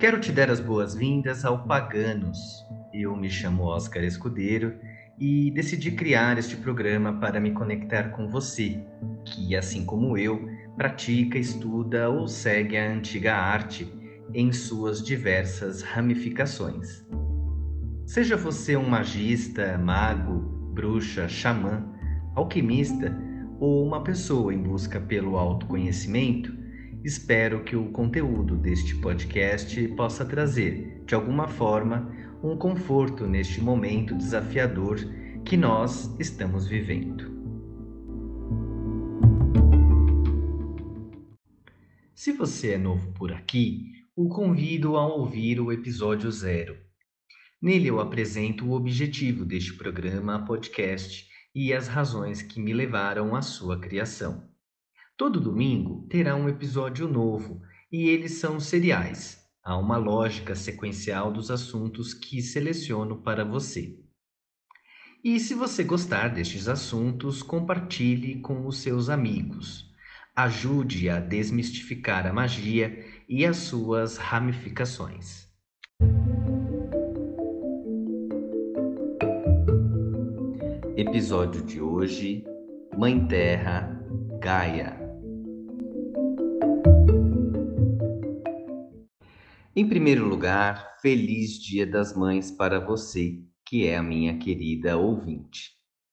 Quero te dar as boas-vindas ao Paganos. Eu me chamo Oscar Escudeiro e decidi criar este programa para me conectar com você, que, assim como eu, pratica, estuda ou segue a antiga arte em suas diversas ramificações. Seja você um magista, mago, bruxa, xamã, alquimista ou uma pessoa em busca pelo autoconhecimento, Espero que o conteúdo deste podcast possa trazer, de alguma forma, um conforto neste momento desafiador que nós estamos vivendo. Se você é novo por aqui, o convido a ouvir o episódio zero. Nele eu apresento o objetivo deste programa podcast e as razões que me levaram à sua criação. Todo domingo terá um episódio novo e eles são seriais. Há uma lógica sequencial dos assuntos que seleciono para você. E se você gostar destes assuntos, compartilhe com os seus amigos. Ajude a desmistificar a magia e as suas ramificações. Episódio de hoje: Mãe Terra, Gaia. Em primeiro lugar, feliz Dia das Mães para você, que é a minha querida ouvinte.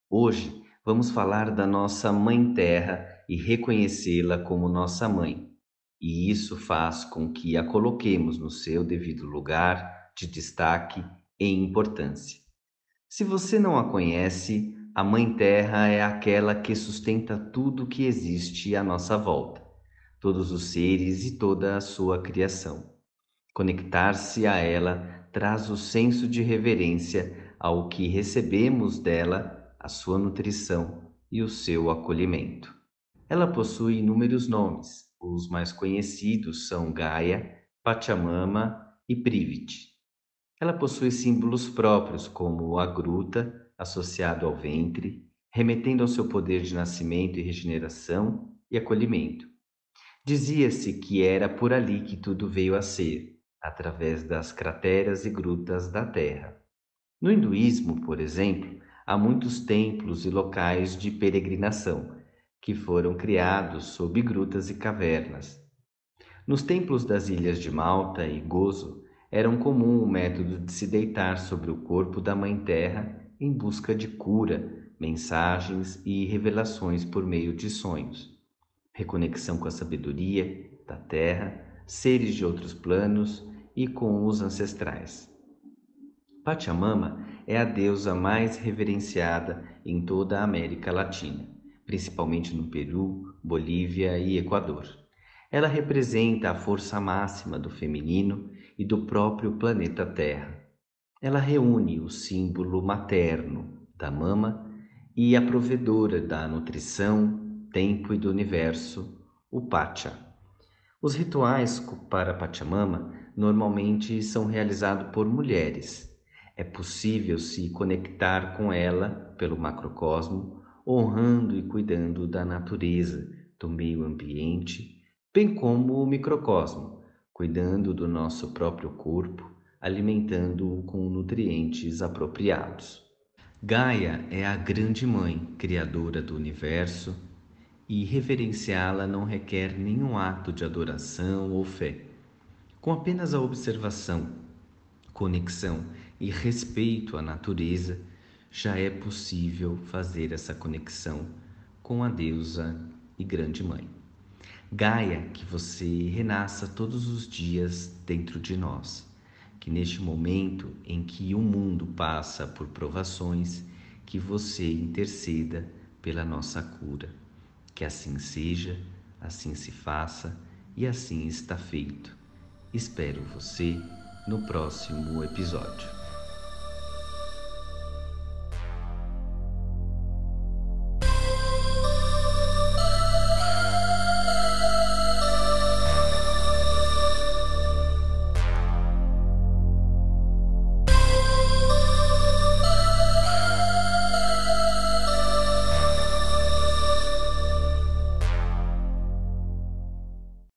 Hoje vamos falar da nossa Mãe Terra e reconhecê-la como nossa mãe. E isso faz com que a coloquemos no seu devido lugar de destaque e importância. Se você não a conhece, a Mãe Terra é aquela que sustenta tudo que existe à nossa volta, todos os seres e toda a sua criação. Conectar-se a ela traz o senso de reverência ao que recebemos dela, a sua nutrição e o seu acolhimento. Ela possui inúmeros nomes. Os mais conhecidos são Gaia, Pachamama e Privit. Ela possui símbolos próprios, como a gruta, associado ao ventre, remetendo ao seu poder de nascimento e regeneração e acolhimento. Dizia-se que era por ali que tudo veio a ser, através das crateras e grutas da Terra. No hinduísmo, por exemplo, há muitos templos e locais de peregrinação que foram criados sob grutas e cavernas. Nos templos das ilhas de Malta e Gozo, era um comum o método de se deitar sobre o corpo da Mãe Terra em busca de cura, mensagens e revelações por meio de sonhos, reconexão com a sabedoria da Terra, seres de outros planos e com os ancestrais. Pachamama é a deusa mais reverenciada em toda a América Latina, principalmente no Peru, Bolívia e Equador. Ela representa a força máxima do feminino e do próprio planeta Terra. Ela reúne o símbolo materno da mama e a provedora da nutrição, tempo e do universo, o Pacha. Os rituais para Pachamama normalmente são realizados por mulheres. É possível se conectar com ela pelo macrocosmo, honrando e cuidando da natureza, do meio ambiente, bem como o microcosmo, cuidando do nosso próprio corpo, alimentando-o com nutrientes apropriados. Gaia é a grande mãe, criadora do universo, e reverenciá-la não requer nenhum ato de adoração ou fé com apenas a observação, conexão e respeito à natureza, já é possível fazer essa conexão com a deusa e grande mãe. Gaia, que você renasça todos os dias dentro de nós, que neste momento em que o mundo passa por provações, que você interceda pela nossa cura. Que assim seja, assim se faça e assim está feito. Espero você no próximo episódio.